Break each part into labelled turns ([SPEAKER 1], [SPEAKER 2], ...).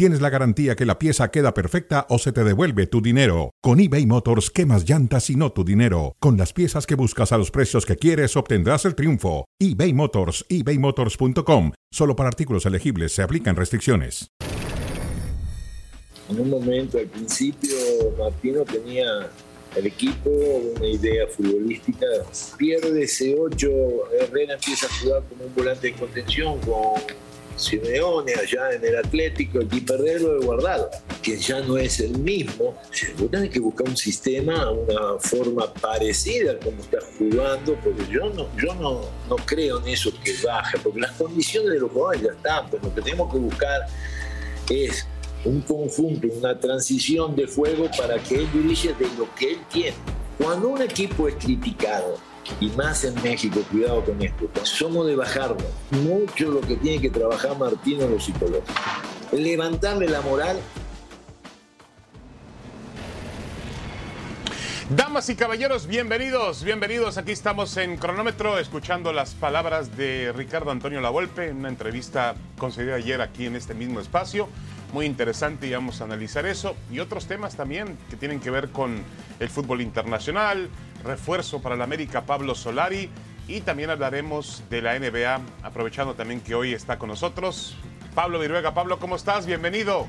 [SPEAKER 1] tienes la garantía que la pieza queda perfecta o se te devuelve tu dinero. Con eBay Motors, quemas llantas y no tu dinero. Con las piezas que buscas a los precios que quieres, obtendrás el triunfo. eBay Motors, ebaymotors.com. Solo para artículos elegibles se aplican restricciones.
[SPEAKER 2] En un momento, al principio, Martino tenía el equipo, una idea futbolística. Pierde ese 8, Herrera empieza a jugar como un volante de contención con Simeone allá en el Atlético y perderlo de guardado, que ya no es el mismo. Seguro hay que buscar un sistema, una forma parecida como está jugando, porque yo no, yo no, no creo en eso que baje, porque las condiciones de los jugadores ya están, pero lo que tenemos que buscar es un conjunto, una transición de juego para que él brille de lo que él tiene. Cuando un equipo es criticado, y más en México, cuidado con esto, somos de bajarlo. Mucho lo que tiene que trabajar Martino en los psicólogos. Levantarle la moral
[SPEAKER 3] Damas y caballeros, bienvenidos, bienvenidos. Aquí estamos en cronómetro escuchando las palabras de Ricardo Antonio Lavolpe en una entrevista concedida ayer aquí en este mismo espacio. Muy interesante y vamos a analizar eso y otros temas también que tienen que ver con el fútbol internacional, refuerzo para la América Pablo Solari y también hablaremos de la NBA, aprovechando también que hoy está con nosotros Pablo Viruega. Pablo, ¿cómo estás? Bienvenido.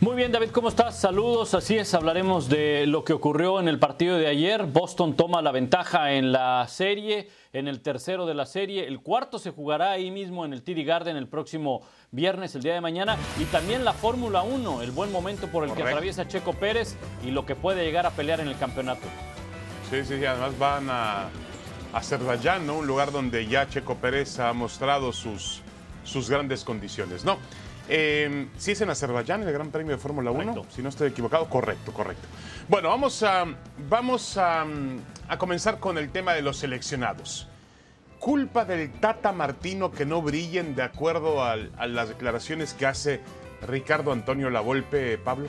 [SPEAKER 4] Muy bien, David, ¿cómo estás? Saludos. Así es, hablaremos de lo que ocurrió en el partido de ayer. Boston toma la ventaja en la serie, en el tercero de la serie. El cuarto se jugará ahí mismo en el TD Garden el próximo viernes, el día de mañana. Y también la Fórmula 1, el buen momento por el que atraviesa Checo Pérez y lo que puede llegar a pelear en el campeonato.
[SPEAKER 3] Sí, sí, sí. Además van a Azerbaiyán, ¿no? Un lugar donde ya Checo Pérez ha mostrado sus, sus grandes condiciones, ¿no? Eh, ¿Sí es en Azerbaiyán el Gran Premio de Fórmula 1? Si no estoy equivocado, correcto, correcto. Bueno, vamos, a, vamos a, a, comenzar con el tema de los seleccionados. ¿Culpa del Tata Martino que no brillen de acuerdo a, a las declaraciones que hace Ricardo Antonio Lavolpe, Pablo?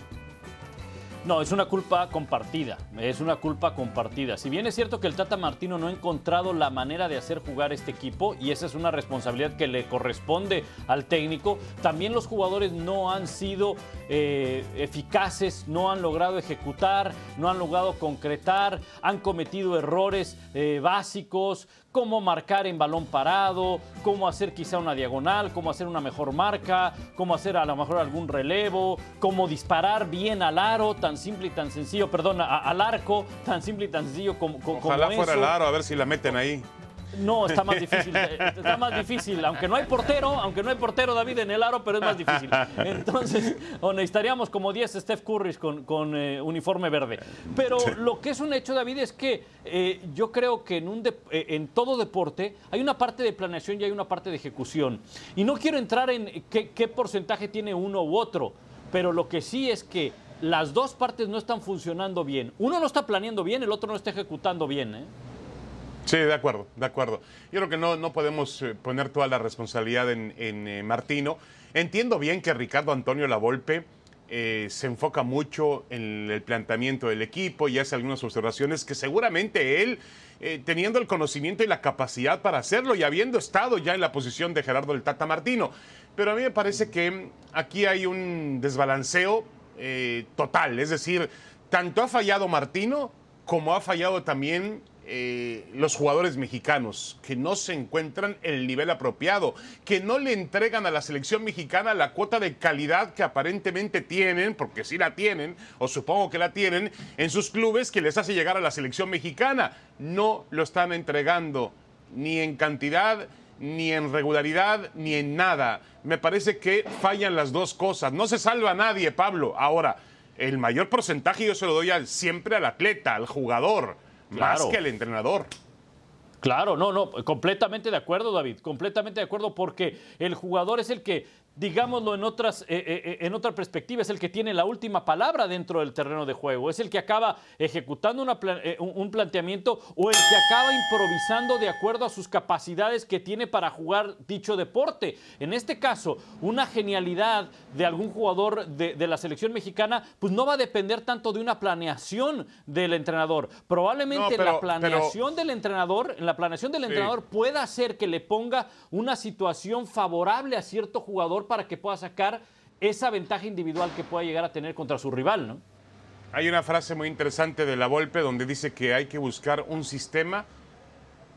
[SPEAKER 4] No, es una culpa compartida, es una culpa compartida. Si bien es cierto que el Tata Martino no ha encontrado la manera de hacer jugar este equipo, y esa es una responsabilidad que le corresponde al técnico, también los jugadores no han sido eh, eficaces, no han logrado ejecutar, no han logrado concretar, han cometido errores eh, básicos, cómo marcar en balón parado, cómo hacer quizá una diagonal, cómo hacer una mejor marca, cómo hacer a lo mejor algún relevo, cómo disparar bien al aro, simple y tan sencillo, perdón, a, al arco, tan simple y tan sencillo como, como
[SPEAKER 3] Ojalá fuera el aro, a ver si la meten ahí.
[SPEAKER 4] No, está más difícil. Está más difícil. Aunque no hay portero, aunque no hay portero, David, en el aro, pero es más difícil. Entonces, o necesitaríamos como 10 Steph Curry con, con eh, uniforme verde. Pero lo que es un hecho, David, es que eh, yo creo que en, un de, eh, en todo deporte hay una parte de planeación y hay una parte de ejecución. Y no quiero entrar en qué, qué porcentaje tiene uno u otro, pero lo que sí es que las dos partes no están funcionando bien. Uno no está planeando bien, el otro no está ejecutando bien. ¿eh?
[SPEAKER 3] Sí, de acuerdo, de acuerdo. Yo creo que no, no podemos eh, poner toda la responsabilidad en, en eh, Martino. Entiendo bien que Ricardo Antonio Lavolpe eh, se enfoca mucho en el planteamiento del equipo y hace algunas observaciones que seguramente él, teniendo el conocimiento y la capacidad para hacerlo y habiendo estado ya en la posición de Gerardo el Tata Martino. Pero a mí me parece que aquí hay un desbalanceo eh, total. Es decir, tanto ha fallado Martino como ha fallado también eh, los jugadores mexicanos que no se encuentran en el nivel apropiado, que no le entregan a la selección mexicana la cuota de calidad que aparentemente tienen, porque sí la tienen, o supongo que la tienen, en sus clubes que les hace llegar a la selección mexicana. No lo están entregando ni en cantidad, ni en regularidad, ni en nada. Me parece que fallan las dos cosas. No se salva a nadie, Pablo. Ahora, el mayor porcentaje yo se lo doy al, siempre al atleta, al jugador Claro. Más que el entrenador.
[SPEAKER 4] Claro, no, no, completamente de acuerdo, David, completamente de acuerdo, porque el jugador es el que digámoslo en, otras, eh, eh, eh, en otra perspectiva, es el que tiene la última palabra dentro del terreno de juego, es el que acaba ejecutando un planteamiento o el que acaba improvisando de acuerdo a sus capacidades que tiene para jugar dicho deporte. En este caso, una genialidad de algún jugador de, la selección mexicana, pues no va a depender tanto de una planeación del entrenador. Probablemente la planeación del entrenador, la planeación del entrenador pueda hacer que le ponga una situación favorable a cierto jugador para que pueda sacar esa ventaja individual que pueda llegar a tener contra su rival, ¿no?
[SPEAKER 3] Hay una frase muy interesante de la Volpe donde dice que hay que buscar un sistema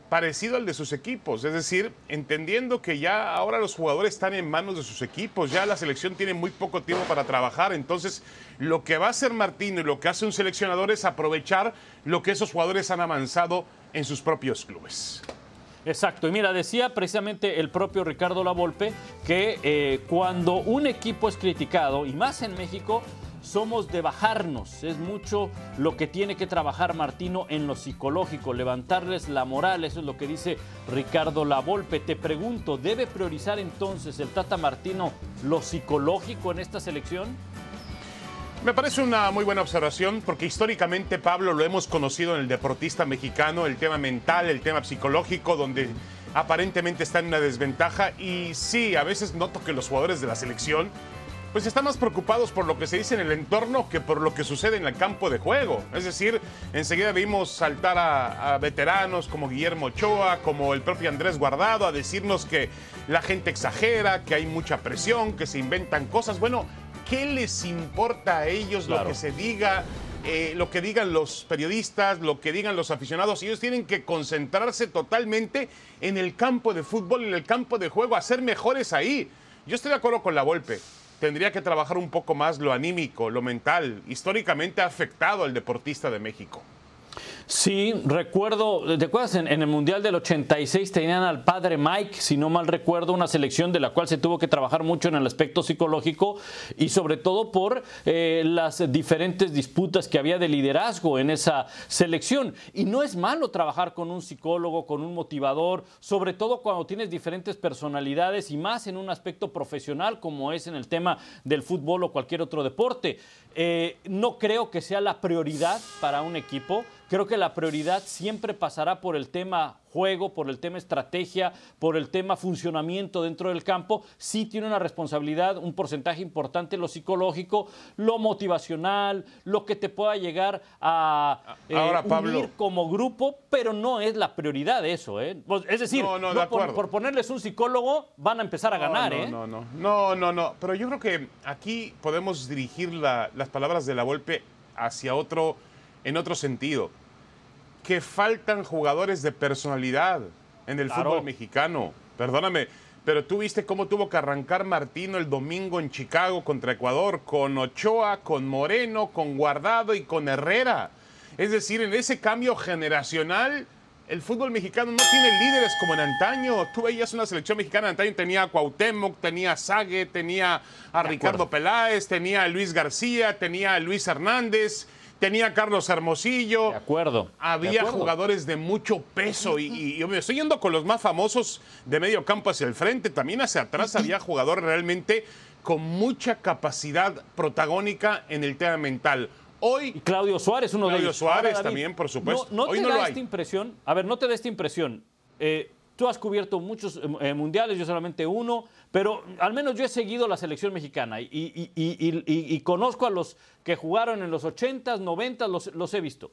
[SPEAKER 3] parecido al de sus equipos, es decir, entendiendo que ya ahora los jugadores están en manos de sus equipos, ya la selección tiene muy poco tiempo para trabajar, entonces lo que va a hacer Martín y lo que hace un seleccionador es aprovechar lo que esos jugadores han avanzado en sus propios clubes.
[SPEAKER 4] Exacto, y mira, decía precisamente el propio Ricardo Lavolpe que eh, cuando un equipo es criticado, y más en México, somos de bajarnos. Es mucho lo que tiene que trabajar Martino en lo psicológico, levantarles la moral. Eso es lo que dice Ricardo Lavolpe. Te pregunto, ¿debe priorizar entonces el Tata Martino lo psicológico en esta selección?
[SPEAKER 3] Me parece una muy buena observación porque históricamente, Pablo, lo hemos conocido en el deportista mexicano, el tema mental, el tema psicológico, donde aparentemente está en una desventaja. Y sí, a veces noto que los jugadores de la selección pues están más preocupados por lo que se dice en el entorno que por lo que sucede en el campo de juego. Es decir, enseguida vimos saltar a, veteranos como Guillermo Ochoa, como el propio Andrés Guardado, a decirnos que la gente exagera, que hay mucha presión, que se inventan cosas. Bueno, ¿qué les importa a ellos lo que se diga? Eh, lo que digan los periodistas, lo que digan los aficionados, ellos tienen que concentrarse totalmente en el campo de fútbol, en el campo de juego, a ser mejores ahí. Yo estoy de acuerdo con la Volpe. Tendría que trabajar un poco más lo anímico, lo mental. Históricamente ha afectado al deportista de México.
[SPEAKER 4] Sí, recuerdo, ¿te acuerdas? En, el Mundial del 86 tenían al padre Mike, si no mal recuerdo, una selección de la cual se tuvo que trabajar mucho en el aspecto psicológico y sobre todo por eh, las diferentes disputas que había de liderazgo en esa selección. Y no es malo trabajar con un psicólogo, con un motivador, sobre todo cuando tienes diferentes personalidades y más en un aspecto profesional como es en el tema del fútbol o cualquier otro deporte. Eh, no creo que sea la prioridad para un equipo. Creo que la prioridad siempre pasará por el tema juego, por el tema estrategia, por el tema funcionamiento dentro del campo. Sí tiene una responsabilidad, un porcentaje importante lo psicológico, lo motivacional, lo que te pueda llegar a
[SPEAKER 3] eh, unir
[SPEAKER 4] como grupo, pero no es la prioridad eso. ¿eh? Pues, es decir, por, ponerles un psicólogo van a empezar a ganar.
[SPEAKER 3] No,
[SPEAKER 4] ¿eh?
[SPEAKER 3] no, no, no, no, no. Pero yo creo que aquí podemos dirigir las palabras de la Volpe hacia otro en otro sentido, que faltan jugadores de personalidad en el fútbol mexicano. Perdóname, pero tú viste cómo tuvo que arrancar Martino el domingo en Chicago contra Ecuador, con Ochoa, con Moreno, con Guardado y con Herrera. Es decir, en ese cambio generacional, el fútbol mexicano no tiene líderes como en antaño. Tú veías una selección mexicana en antaño, tenía a Cuauhtémoc, tenía a Sague, tenía a Ricardo Peláez, tenía a Luis García, tenía a Luis Hernández tenía Carlos Hermosillo.
[SPEAKER 4] De acuerdo.
[SPEAKER 3] Había jugadores de mucho peso y, yo me estoy yendo con los más famosos de medio campo hacia el frente. También hacia atrás había jugadores realmente con mucha capacidad protagónica en el tema mental. Hoy.
[SPEAKER 4] Claudio Suárez, uno
[SPEAKER 3] de
[SPEAKER 4] ellos.
[SPEAKER 3] Claudio Suárez también, por supuesto.
[SPEAKER 4] No, te da esta impresión. A ver, no te da esta impresión. Eh, tú has cubierto muchos eh, mundiales, yo solamente uno. Pero al menos yo he seguido la selección mexicana y, conozco a los que jugaron en los 80s, 90 los, los he visto.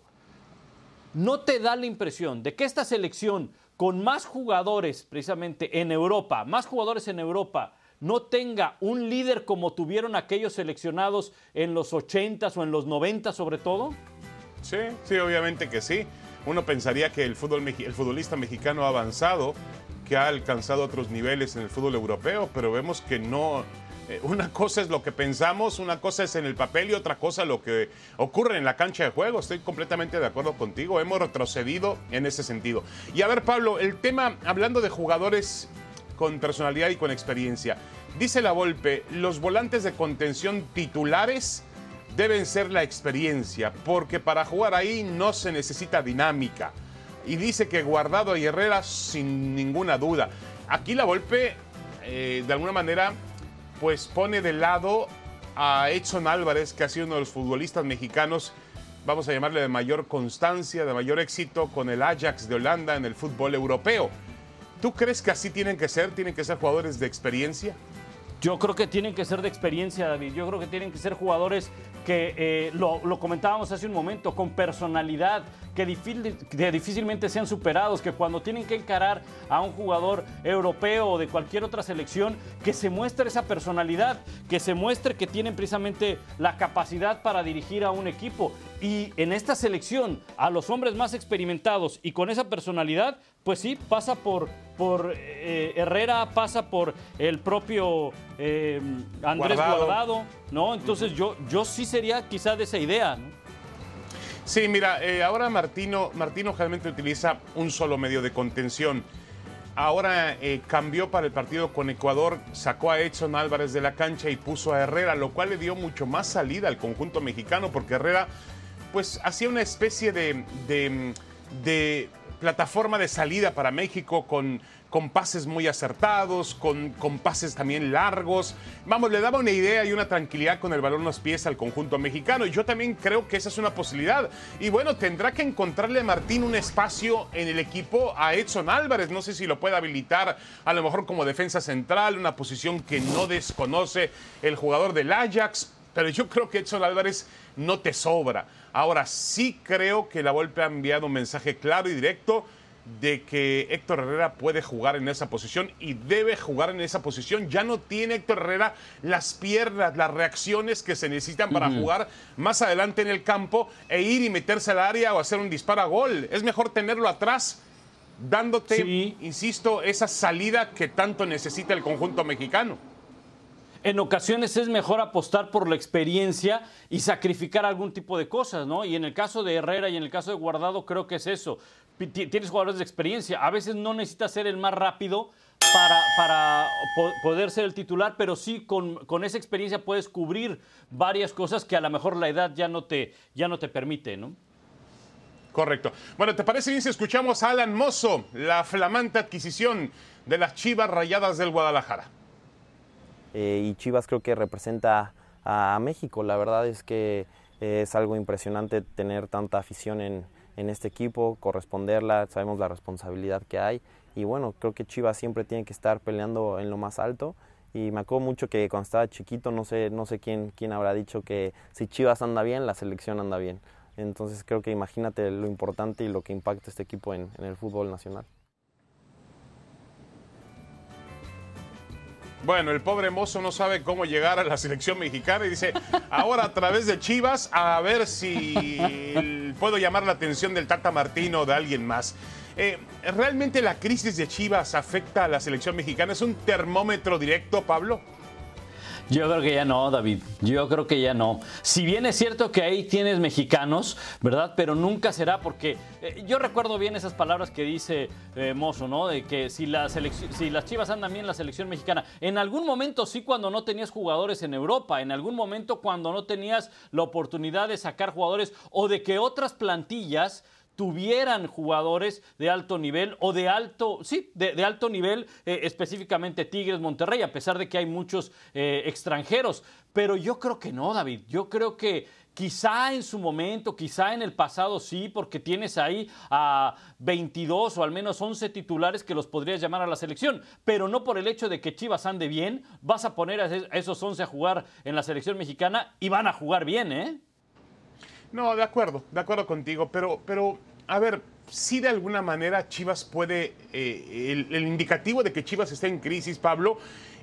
[SPEAKER 4] ¿No te da la impresión de que esta selección, con más jugadores precisamente en Europa, más jugadores en Europa, no tenga un líder como tuvieron aquellos seleccionados en los 80s o en los 90 sobre todo?
[SPEAKER 3] Sí, sí, obviamente que sí. Uno pensaría que el, fútbol, el futbolista mexicano ha avanzado que ha alcanzado otros niveles en el fútbol europeo, pero vemos que no, eh, una cosa es lo que pensamos, una cosa es en el papel y otra cosa lo que ocurre en la cancha de juego. Estoy completamente de acuerdo contigo, hemos retrocedido en ese sentido. Y a ver, Pablo, el tema, hablando de jugadores con personalidad y con experiencia, dice la Volpe, los volantes de contención titulares deben ser la experiencia, porque para jugar ahí no se necesita dinámica y dice que Guardado y Herrera sin ninguna duda. Aquí la Volpe, eh, de alguna manera, pues pone de lado a Edson Álvarez, que ha sido uno de los futbolistas mexicanos, vamos a llamarle de mayor constancia, de mayor éxito con el Ajax de Holanda en el fútbol europeo. ¿Tú crees que así tienen que ser? ¿Tienen que ser jugadores de experiencia?
[SPEAKER 4] Yo creo que tienen que ser de experiencia, David. Yo creo que tienen que ser jugadores que, eh, lo, comentábamos hace un momento, con personalidad, que, difícilmente sean superados, que cuando tienen que encarar a un jugador europeo o de cualquier otra selección, que se muestre esa personalidad, que se muestre que tienen precisamente la capacidad para dirigir a un equipo. Y en esta selección, a los hombres más experimentados y con esa personalidad, pues sí, pasa por, por eh, Herrera, pasa por el propio eh, Andrés Guardado. ¿no? Entonces yo, yo sí sería quizá de esa idea,
[SPEAKER 3] Sí, mira, eh, ahora Martino, Martino generalmente utiliza un solo medio de contención. Ahora cambió para el partido con Ecuador, sacó a Edson Álvarez de la cancha y puso a Herrera, lo cual le dio mucho más salida al conjunto mexicano, porque Herrera pues hacía una especie de, de plataforma de salida para México con, con pases muy acertados, con, con, pases también largos. Vamos, le daba una idea y una tranquilidad con el balón en los pies al conjunto mexicano. Y yo también creo que esa es una posibilidad. Y bueno, tendrá que encontrarle a Martín un espacio en el equipo a Edson Álvarez. No sé si lo puede habilitar a lo mejor como defensa central, una posición que no desconoce el jugador del Ajax. Pero yo creo que Edson Álvarez no te sobra. Ahora sí creo que la Volpe ha enviado un mensaje claro y directo de que Héctor Herrera puede jugar en esa posición y debe jugar en esa posición. Ya no tiene Héctor Herrera las piernas, las reacciones que se necesitan para jugar más adelante en el campo e ir y meterse al área o hacer un disparo a gol. Es mejor tenerlo atrás dándote, insisto, esa salida que tanto necesita el conjunto mexicano
[SPEAKER 4] en ocasiones es mejor apostar por la experiencia y sacrificar algún tipo de cosas, ¿no? Y en el caso de Herrera y en el caso de Guardado creo que es eso. Tienes jugadores de experiencia. A veces no necesitas ser el más rápido para, para poder ser el titular, pero sí con, con, esa experiencia puedes cubrir varias cosas que a lo mejor la edad ya no te, ya no te permite, ¿no?
[SPEAKER 3] Correcto. Bueno, ¿te parece bien si escuchamos a Alan Mozo, la flamante adquisición de las Chivas Rayadas del Guadalajara?
[SPEAKER 5] Eh, y Chivas creo que representa a, México. La verdad es que eh, es algo impresionante tener tanta afición en, este equipo, corresponderla, sabemos la responsabilidad que hay y bueno, creo que Chivas siempre tiene que estar peleando en lo más alto y me acuerdo mucho que cuando estaba chiquito, no sé, no sé quién, quién habrá dicho que si Chivas anda bien, la selección anda bien. Entonces creo que imagínate lo importante y lo que impacta este equipo en el fútbol nacional.
[SPEAKER 3] Bueno, el pobre mozo no sabe cómo llegar a la selección mexicana y dice, ahora a través de Chivas, a ver si puedo llamar la atención del Tata Martino o de alguien más. Eh, ¿Realmente la crisis de Chivas afecta a la selección mexicana? ¿Es un termómetro directo, Pablo?
[SPEAKER 4] Yo creo que ya no, David. Yo creo que ya no. Si bien es cierto que ahí tienes mexicanos, ¿verdad? Pero nunca será porque eh, yo recuerdo bien esas palabras que dice eh, Mozo, ¿no? De que si, si las Chivas andan bien, la selección mexicana. En algún momento sí cuando no tenías jugadores en Europa, en algún momento cuando no tenías la oportunidad de sacar jugadores o de que otras plantillas tuvieran jugadores de alto nivel o de alto, sí, de, alto nivel, eh, específicamente Tigres, Monterrey, a pesar de que hay muchos eh, extranjeros. Pero yo creo que no, David. Yo creo que quizá en su momento, quizá en el pasado sí, porque tienes ahí a 22 o al menos 11 titulares que los podrías llamar a la selección. Pero no por el hecho de que Chivas ande bien, vas a poner a esos 11 a jugar en la selección mexicana y van a jugar bien, ¿eh?
[SPEAKER 3] No, de acuerdo, de acuerdo contigo, pero, pero a ver, si de alguna manera Chivas puede, eh, el, indicativo de que Chivas está en crisis, Pablo,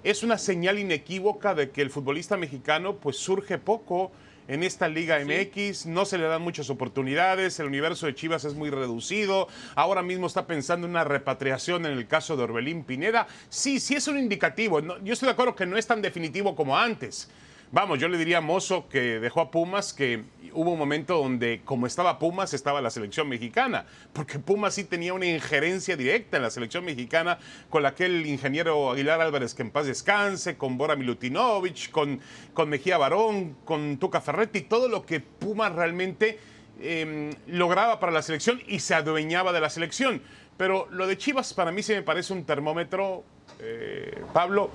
[SPEAKER 3] es una señal inequívoca de que el futbolista mexicano pues surge poco en esta Liga MX, no se le dan muchas oportunidades, el universo de Chivas es muy reducido, ahora mismo está pensando en una repatriación en el caso de Orbelín Pineda. Sí, sí es un indicativo, yo estoy de acuerdo que no es tan definitivo como antes. Vamos, yo le diría a Mozo que dejó a Pumas que hubo un momento donde, como estaba Pumas, estaba la selección mexicana, porque Pumas sí tenía una injerencia directa en la selección mexicana con aquel ingeniero Aguilar Álvarez que en paz descanse, con Bora Milutinovich, con, con Mejía Barón, con Tuca Ferretti, todo lo que Pumas realmente em, lograba para la selección y se adueñaba de la selección. Pero lo de Chivas para mí se me parece un termómetro, eh, Pablo,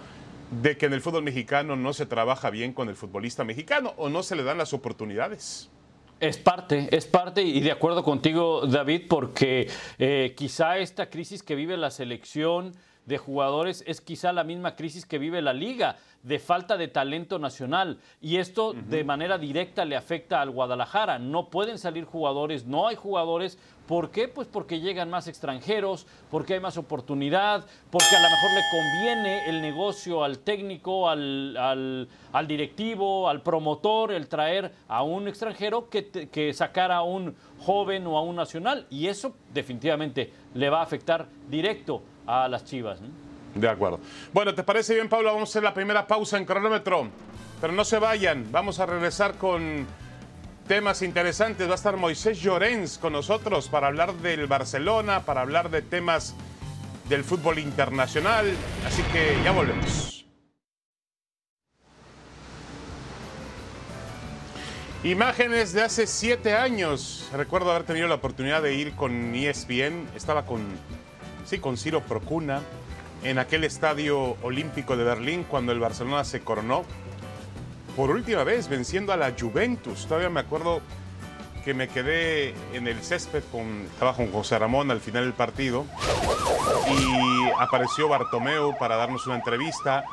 [SPEAKER 3] de que en el fútbol mexicano no se trabaja bien con el futbolista mexicano o no se le dan las oportunidades.
[SPEAKER 4] Es parte, es parte y de acuerdo contigo, David, porque eh, quizá esta crisis que vive la selección de jugadores es quizá la misma crisis que vive la liga de falta de talento nacional y esto de manera directa le afecta al Guadalajara. No pueden salir jugadores, no hay jugadores. ¿Por qué? Pues porque llegan más extranjeros, porque hay más oportunidad, porque a lo mejor le conviene el negocio al técnico, al, al, directivo, al promotor, el traer a un extranjero que, que sacar a un joven o a un nacional. Y eso definitivamente le va a afectar directo a las Chivas.
[SPEAKER 3] De acuerdo. Bueno, ¿te parece bien, Pablo? Vamos a hacer la primera pausa en cronómetro. Pero no se vayan, vamos a regresar con temas interesantes. Va a estar Moisés Llorens con nosotros para hablar del Barcelona, para hablar de temas del fútbol internacional. Así que ya volvemos. Imágenes de hace siete años. Recuerdo haber tenido la oportunidad de ir con ESPN. Estaba con sí, con Ciro Procuna, en aquel estadio olímpico de Berlín cuando el Barcelona se coronó. Por última vez venciendo a la Juventus. Todavía me acuerdo que me quedé en el césped con, estaba con José Ramón al final del partido y apareció Bartomeu para darnos una entrevista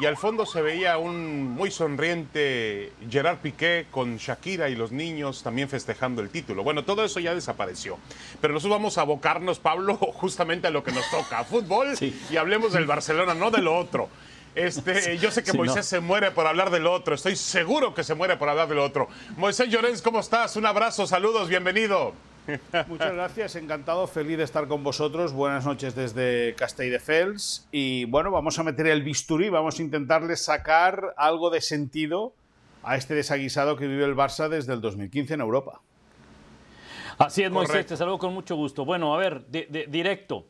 [SPEAKER 3] y al fondo se veía un muy sonriente Gerard Piqué con Shakira y los niños también festejando el título. Bueno, todo eso ya desapareció. Pero nosotros vamos a abocarnos, Pablo, justamente a lo que nos toca, fútbol, y hablemos del Barcelona, no de lo otro. Este, yo sé que Moisés se muere por hablar del otro, estoy seguro que se muere por hablar del otro. Moisés Llorens, ¿cómo estás? Un abrazo, saludos, bienvenido.
[SPEAKER 6] Muchas gracias, encantado, feliz de estar con vosotros. Buenas noches desde Castelldefels. Y bueno, vamos a meter el bisturí, vamos a intentarle sacar algo de sentido a este desaguisado que vive el Barça desde el 2015 en Europa.
[SPEAKER 4] Así es, Moisés, te saludo con mucho gusto. Bueno, a ver, directo.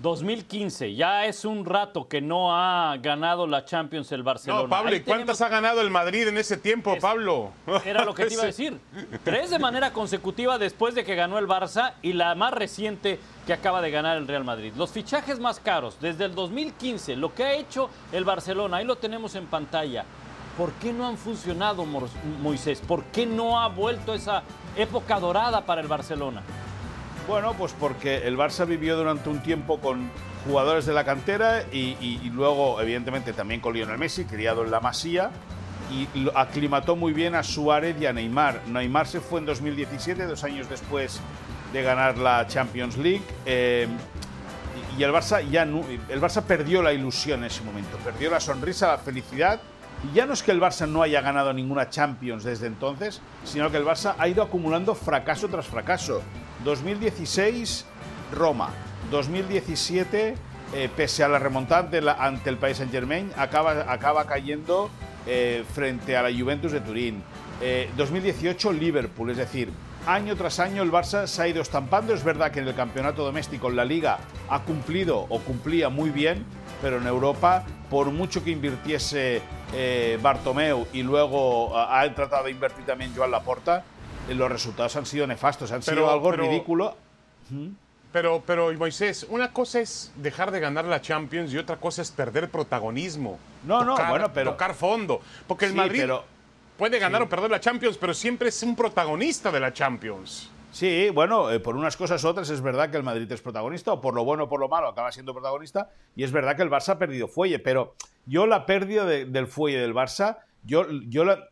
[SPEAKER 4] 2015, ya es un rato que no ha ganado la Champions el Barcelona.
[SPEAKER 3] No, Pablo, ¿y cuántas ha ganado el Madrid en ese tiempo, Pablo?
[SPEAKER 4] Era lo que te iba a decir. Tres de manera consecutiva después de que ganó el Barça y la más reciente que acaba de ganar el Real Madrid. Los fichajes más caros desde el 2015, lo que ha hecho el Barcelona, ahí lo tenemos en pantalla. ¿Por qué no han funcionado, Moisés? ¿Por qué no ha vuelto esa época dorada para el Barcelona?
[SPEAKER 6] Bueno, pues porque el Barça vivió durante un tiempo con jugadores de la cantera y, luego, evidentemente, también con Lionel Messi, criado en la Masía, y aclimató muy bien a Suárez y a Neymar. Neymar se fue en 2017, dos años después de ganar la Champions League. Eh, y el Barça ya el Barça perdió la ilusión en ese momento, perdió la sonrisa, la felicidad. Y ya no es que el Barça no haya ganado ninguna Champions desde entonces, sino que el Barça ha ido acumulando fracaso tras fracaso. 2016, Roma. 2017, eh, pese a la remontada ante, el país Saint Germain, acaba, acaba cayendo eh, frente a la Juventus de Turín. 2018, eh, Liverpool. Es decir, año tras año el Barça se ha ido estampando. Es verdad que en el campeonato doméstico, en la Liga, ha cumplido o cumplía muy bien, pero en Europa, por mucho que invirtiese Bartomeu y luego ha tratado de invertir también Joan Laporta, los resultados han sido nefastos, han sido algo ridículo.
[SPEAKER 3] Pero, pero, Moisés, una cosa es dejar de ganar la Champions y otra cosa es perder protagonismo.
[SPEAKER 6] No, no, bueno, pero.
[SPEAKER 3] Tocar fondo. Porque el Madrid puede ganar o perder la Champions, pero siempre es un protagonista de la Champions.
[SPEAKER 6] Sí, bueno, eh, por unas cosas u otras es verdad que el Madrid es protagonista, o por lo bueno o por lo malo acaba siendo protagonista, y es verdad que el Barça ha perdido fuelle, pero yo la pérdida del fuelle del Barça, yo, yo la,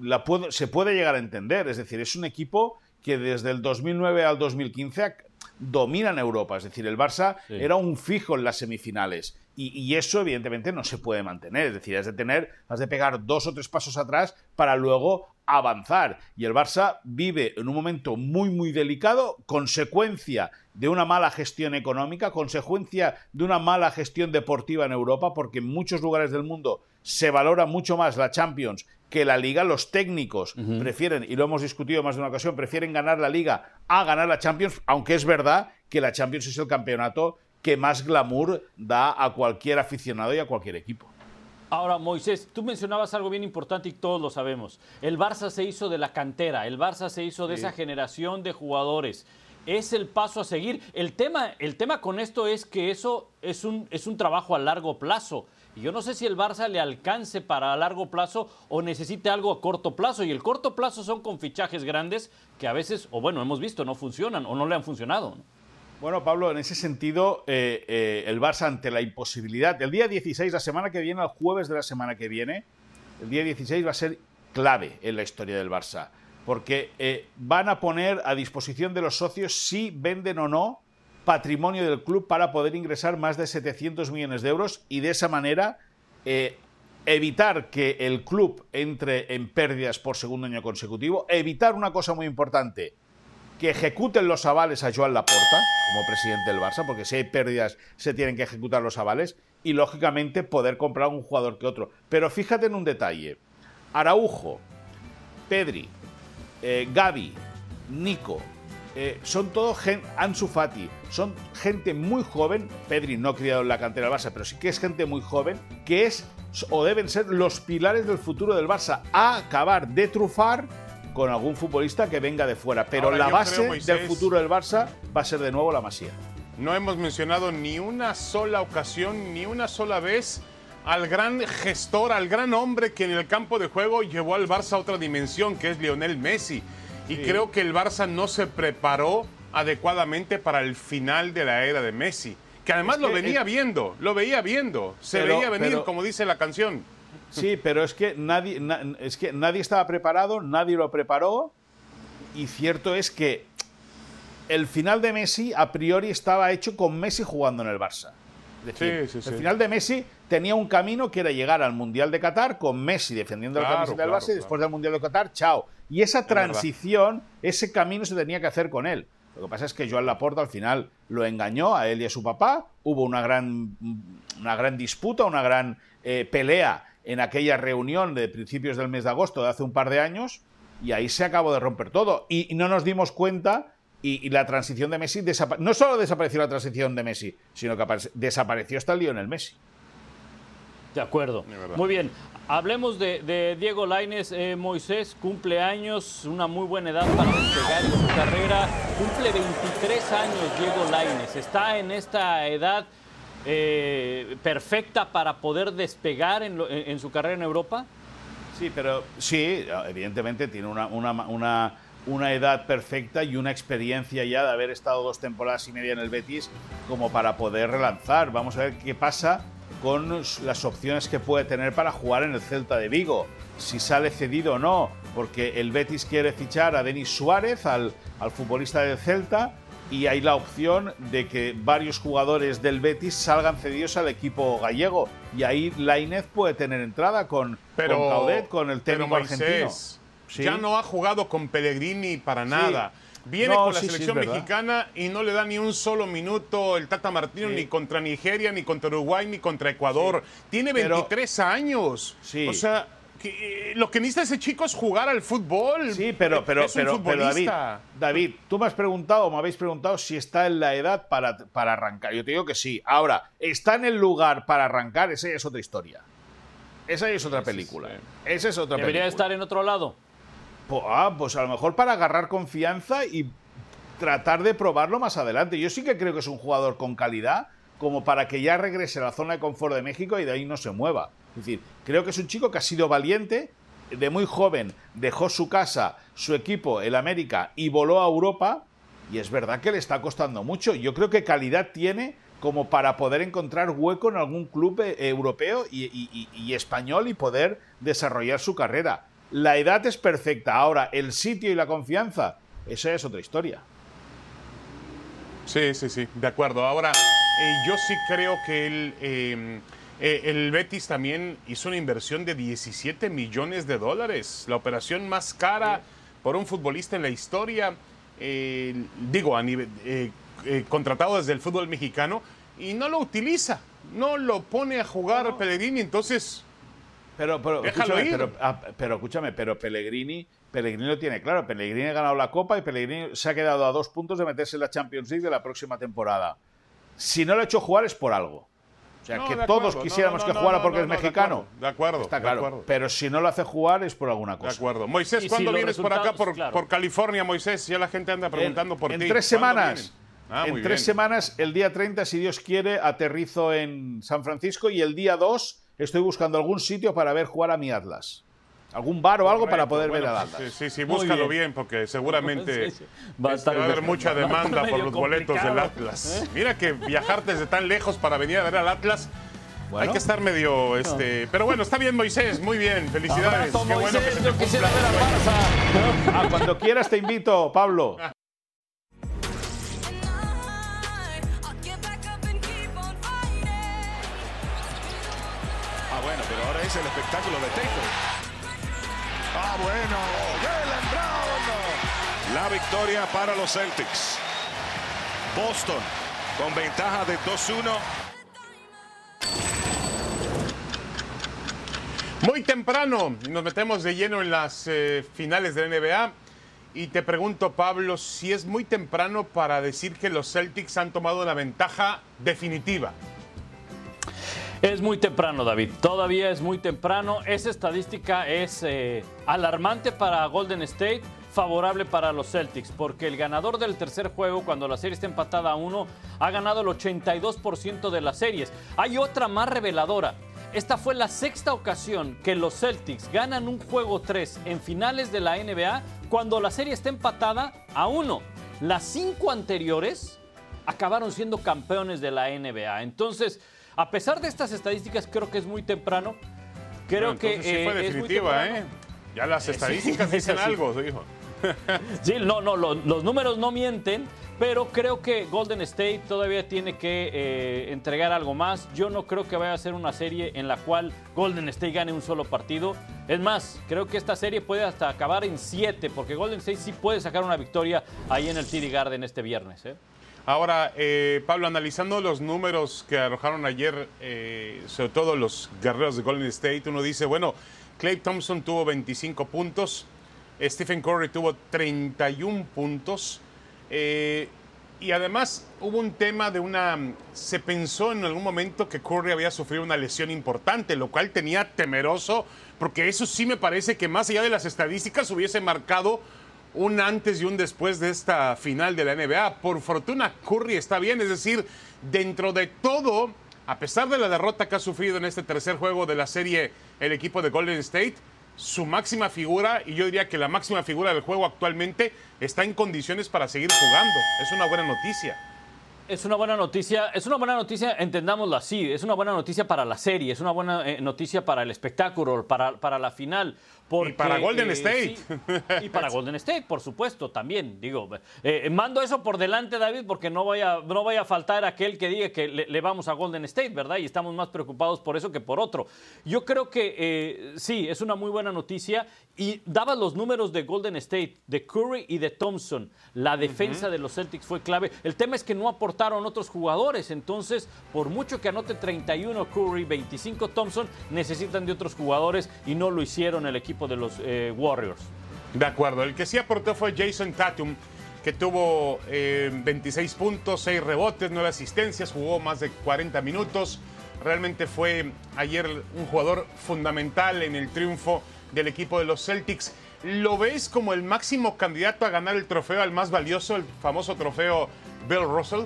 [SPEAKER 6] la se puede llegar a entender. Es decir, es un equipo que desde el 2009 al 2015 domina en Europa. Es decir, el Barça era un fijo en las semifinales. Y, eso, evidentemente, no se puede mantener. Es decir, has de tener, has de pegar dos o tres pasos atrás para luego avanzar. Y el Barça vive en un momento muy, muy delicado, consecuencia de una mala gestión económica, consecuencia de una mala gestión deportiva en Europa, porque en muchos lugares del mundo se valora mucho más la Champions que la liga, los técnicos prefieren, y lo hemos discutido más de una ocasión, prefieren ganar la liga a ganar la Champions, aunque es verdad que la Champions es el campeonato que más glamour da a cualquier aficionado y a cualquier equipo.
[SPEAKER 4] Ahora, Moisés, tú mencionabas algo bien importante y todos lo sabemos. El Barça se hizo de la cantera, el Barça se hizo de esa generación de jugadores. Es el paso a seguir. El tema, el tema con esto es que eso es un, es un trabajo a largo plazo Y yo no sé si el Barça le alcance para a largo plazo o necesite algo a corto plazo. Y el corto plazo son con fichajes grandes que a veces, o bueno, hemos visto, no funcionan o no le han funcionado.
[SPEAKER 6] Bueno, Pablo, en ese sentido, eh, eh, el Barça ante la imposibilidad, el día 16, la semana que viene, el jueves de la semana que viene, el día 16 va a ser clave en la historia del Barça, porque eh, van a poner a disposición de los socios si venden o no patrimonio del club para poder ingresar más de 700 millones de euros y de esa manera evitar que el club entre en pérdidas por segundo año consecutivo, evitar una cosa muy importante, que ejecuten los avales a Joan Laporta como presidente del Barça, porque si hay pérdidas se tienen que ejecutar los avales y lógicamente poder comprar un jugador que otro. Pero fíjate en un detalle. Araujo, Pedri, eh, Gaby, Nico, eh, son todos Ansu Fati, son gente muy joven, Pedri no criado en la cantera del Barça, pero sí que es gente muy joven, que es o deben ser los pilares del futuro del Barça, a acabar de trufar con algún futbolista que venga de fuera. Pero la base del futuro del Barça va a ser de nuevo la Masía.
[SPEAKER 3] No hemos mencionado ni una sola ocasión, ni una sola vez al gran gestor, al gran hombre que en el campo de juego llevó al Barça a otra dimensión, que es Lionel Messi. Y creo que el Barça no se preparó adecuadamente para el final de la era de Messi. Que además lo venía viendo, lo veía viendo, se veía venir, como dice la canción.
[SPEAKER 6] Sí, pero es que nadie, es que nadie estaba preparado, nadie lo preparó. Y cierto es que el final de Messi a priori estaba hecho con Messi jugando en el Barça. El final de Messi tenía un camino que era llegar al Mundial de Qatar con Messi defendiendo la camiseta del Barça y después del Mundial de Qatar, chao. Y esa transición, ese camino se tenía que hacer con él. Lo que pasa es que Joan Laporta al final lo engañó a él y a su papá. Hubo una gran, una gran disputa, una gran eh, pelea en aquella reunión de principios del mes de agosto de hace un par de años y ahí se acabó de romper todo. Y, no nos dimos cuenta y, la transición de Messi no solo desapareció la transición de Messi, sino que desapareció hasta el Lionel Messi.
[SPEAKER 4] De acuerdo. Muy bien. Hablemos de, Diego Laines. Eh, Moisés cumple años, una muy buena edad para despegar en su carrera. Cumple 23 años Diego Laines. Está en esta edad eh, perfecta para poder despegar en, su carrera en Europa?
[SPEAKER 6] Sí, pero sí, evidentemente tiene una, una, una, edad perfecta y una experiencia ya de haber estado dos temporadas y media en el Betis como para poder relanzar. Vamos a ver qué pasa con las opciones que puede tener para jugar en el Celta de Vigo. Si sale cedido o no, porque el Betis quiere fichar a Denis Suárez, al, al futbolista del Celta, y hay la opción de que varios jugadores del Betis salgan cedidos al equipo gallego y ahí Lainez puede tener entrada con, pero, con Caudet, con el técnico argentino.
[SPEAKER 3] Ya no ha jugado con Pellegrini para nada. Viene con la selección mexicana y no le da ni un solo minuto el Tata Martino ni contra Nigeria, ni contra Uruguay, ni contra Ecuador. Tiene 23 años. O sea, que, eh, lo que necesita ese chico es jugar al fútbol.
[SPEAKER 6] Sí, pero, pero, pero, David, David, tú me has preguntado, me habéis preguntado si está en la edad para, para arrancar. Yo te digo que sí. Ahora, ¿está en el lugar para arrancar? Esa es otra historia. Esa es otra película. Esa es otra
[SPEAKER 4] ¿Debería estar en otro lado?
[SPEAKER 6] Pues, ah, pues a lo mejor para agarrar confianza y tratar de probarlo más adelante. Yo sí que creo que es un jugador con calidad como para que ya regrese a la zona de confort de México y de ahí no se mueva. Es decir, creo que es un chico que ha sido valiente, de muy joven dejó su casa, su equipo, el América, y voló a Europa. Y es verdad que le está costando mucho. Yo creo que calidad tiene como para poder encontrar hueco en algún club eh, europeo y, español y poder desarrollar su carrera. La edad es perfecta. Ahora, el sitio y la confianza, esa es otra historia.
[SPEAKER 3] Sí, sí, sí, de acuerdo. Ahora, eh, yo sí creo que él... Em, eh, el Betis también hizo una inversión de 17 millones de dólares, la operación más cara por un futbolista en la historia, digo, a nivel, eh, contratado desde el fútbol mexicano, y no lo utiliza, no lo pone a jugar Pellegrini, entonces...
[SPEAKER 6] Pero, pero, escúchame, pero, ah, pero, escúchame, pero Pellegrini, Pellegrini lo tiene claro, Pellegrini ha ganado la Copa y Pellegrini se ha quedado a dos puntos de meterse en la Champions League de la próxima temporada. Si no lo ha hecho jugar es por algo. O sea, que todos quisiéramos que jugara porque es mexicano.
[SPEAKER 3] De acuerdo,
[SPEAKER 6] Está claro. Pero si no lo hace jugar es por alguna cosa.
[SPEAKER 3] De acuerdo. Moisés, ¿cuándo vienes por acá, por, California, Moisés? Ya la gente anda preguntando por
[SPEAKER 6] ti.
[SPEAKER 3] En
[SPEAKER 6] tres semanas. Ah, en tres semanas, el día 30, si Dios quiere, aterrizo en San Francisco y el día 2 estoy buscando algún sitio para ver jugar a mi Atlas. Algún bar o algo para poder ver al Atlas.
[SPEAKER 3] Sí, sí, búscalo bien. porque seguramente va, a, este, haber mucha demanda por los boletos del Atlas. ¿eh? Mira que viajar desde tan lejos para venir a ver al Atlas hay que estar medio, este, pero bueno, está bien Moisés, muy bien, felicidades. Qué bueno que se te
[SPEAKER 6] quisiera ver a ah, cuando quieras te invito, Pablo.
[SPEAKER 7] el espectáculo de Taylor. Ah, bueno, Jalen Brown. La victoria para los Celtics. Boston con ventaja de 2-1
[SPEAKER 3] Muy temprano nos metemos de lleno en las eh, finales de la NBA y te pregunto, Pablo, si es muy temprano para decir que los Celtics han tomado la ventaja definitiva.
[SPEAKER 4] Es muy temprano, David. Todavía es muy temprano. Esa estadística es eh, alarmante para Golden State, favorable para los Celtics, porque el ganador del tercer juego, cuando la serie está empatada a uno, ha ganado el 82% de las series. Hay otra más reveladora. Esta fue la sexta ocasión que los Celtics ganan un juego 3 en finales de la NBA cuando la serie está empatada a 1. Las cinco anteriores acabaron siendo campeones de la NBA. Entonces, a pesar de estas estadísticas, creo que es muy temprano. Creo que
[SPEAKER 3] sí fue eh, definitiva, ¿eh? Ya las estadísticas dicen algo, dijo.
[SPEAKER 4] sí, no, no, los números no mienten. Pero creo que Golden State todavía tiene que eh, entregar algo más. Yo no creo que vaya a ser una serie en la cual Golden State gane un solo partido. Es más, creo que esta serie puede hasta acabar en siete, porque Golden State sí puede sacar una victoria ahí en el TD Garden este viernes. ¿eh?
[SPEAKER 3] Ahora, eh, Pablo, analizando los números que arrojaron ayer, sobre todo los guerreros de Golden State, uno dice, bueno, Clay Thompson tuvo 25 puntos, Stephen Curry tuvo 31 puntos. Eh, y además hubo un tema de una... Se pensó en algún momento que Curry había sufrido una lesión importante, lo cual tenía temeroso, porque eso sí me parece que más allá de las estadísticas hubiese marcado un antes y un después de esta final de la NBA. Por fortuna, Curry está bien, es decir, dentro de todo, a pesar de la derrota que ha sufrido en este tercer juego de la serie el equipo de Golden State, su máxima figura, y yo diría que la máxima figura del juego actualmente, está en condiciones para seguir jugando. Es una buena noticia.
[SPEAKER 4] Es una buena noticia, es una buena noticia, entendámoslo así, es una buena noticia para la serie, es una buena eh, noticia para el espectáculo, para, para la final
[SPEAKER 3] y para Golden eh, State.
[SPEAKER 4] y para Golden State, por supuesto, también. Digo, eh, mando eso por delante, David, porque no vaya, no vaya a faltar aquel que diga que le, vamos a Golden State, ¿verdad? Y estamos más preocupados por eso que por otro. Yo creo que eh, sí, es una muy buena noticia. Y daba los números de Golden State, de Curry y de Thompson. La defensa de los Celtics fue clave. El tema es que no aportaron otros jugadores. Entonces, por mucho que anote 31 Curry, 25 Thompson, necesitan de otros jugadores y no lo hicieron el equipo de los eh, Warriors.
[SPEAKER 3] De acuerdo, el que sí aportó fue Jason Tatum, que tuvo 26 eh, puntos, 6 rebotes, 9 asistencias, jugó más de 40 minutos. Realmente fue ayer un jugador fundamental en el triunfo del equipo de los Celtics. ¿Lo ves como el máximo candidato a ganar el trofeo al más valioso, el famoso trofeo Bill Russell?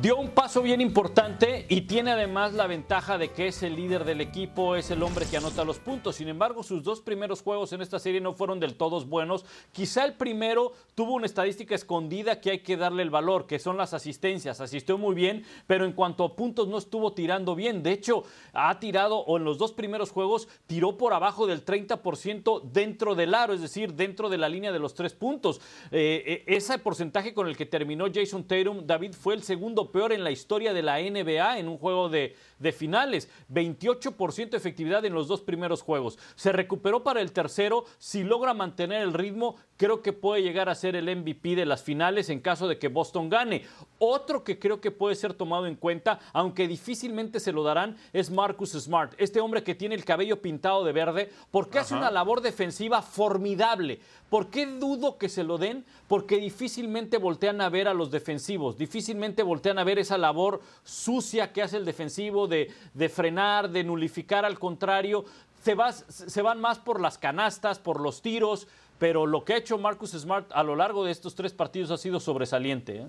[SPEAKER 4] Dio un paso bien importante y tiene además la ventaja de que es el líder del equipo, es el hombre que anota los puntos. Sin embargo, sus dos primeros juegos en esta serie no fueron del todos buenos. Quizá el primero tuvo una estadística escondida que hay que darle el valor, que son las asistencias. Asistió muy bien, pero en cuanto a puntos no estuvo tirando bien. De hecho, ha tirado, o en los dos primeros juegos, tiró por abajo del 30% dentro del aro, es decir, dentro de la línea de los tres puntos. Eh, eh, ese porcentaje con el que terminó Jason Tatum, David, fue el segundo peor en la historia de la NBA en un juego de, de finales. 28% efectividad en los dos primeros juegos. Se recuperó para el tercero. Si logra mantener el ritmo, creo que puede llegar a ser el MVP de las finales en caso de que Boston gane. Otro que creo que puede ser tomado en cuenta, aunque difícilmente se lo darán, es Marcus Smart. Este hombre que tiene el cabello pintado de verde, porque hace una labor defensiva formidable. ¿Por qué dudo que se lo den? Porque difícilmente voltean a ver a los defensivos, difícilmente voltean a ver esa labor sucia que hace el defensivo de, frenar, de nulificar al contrario. Se, van más por las canastas, por los tiros, pero lo que ha hecho Marcus Smart a lo largo de estos tres partidos ha sido sobresaliente. ¿eh?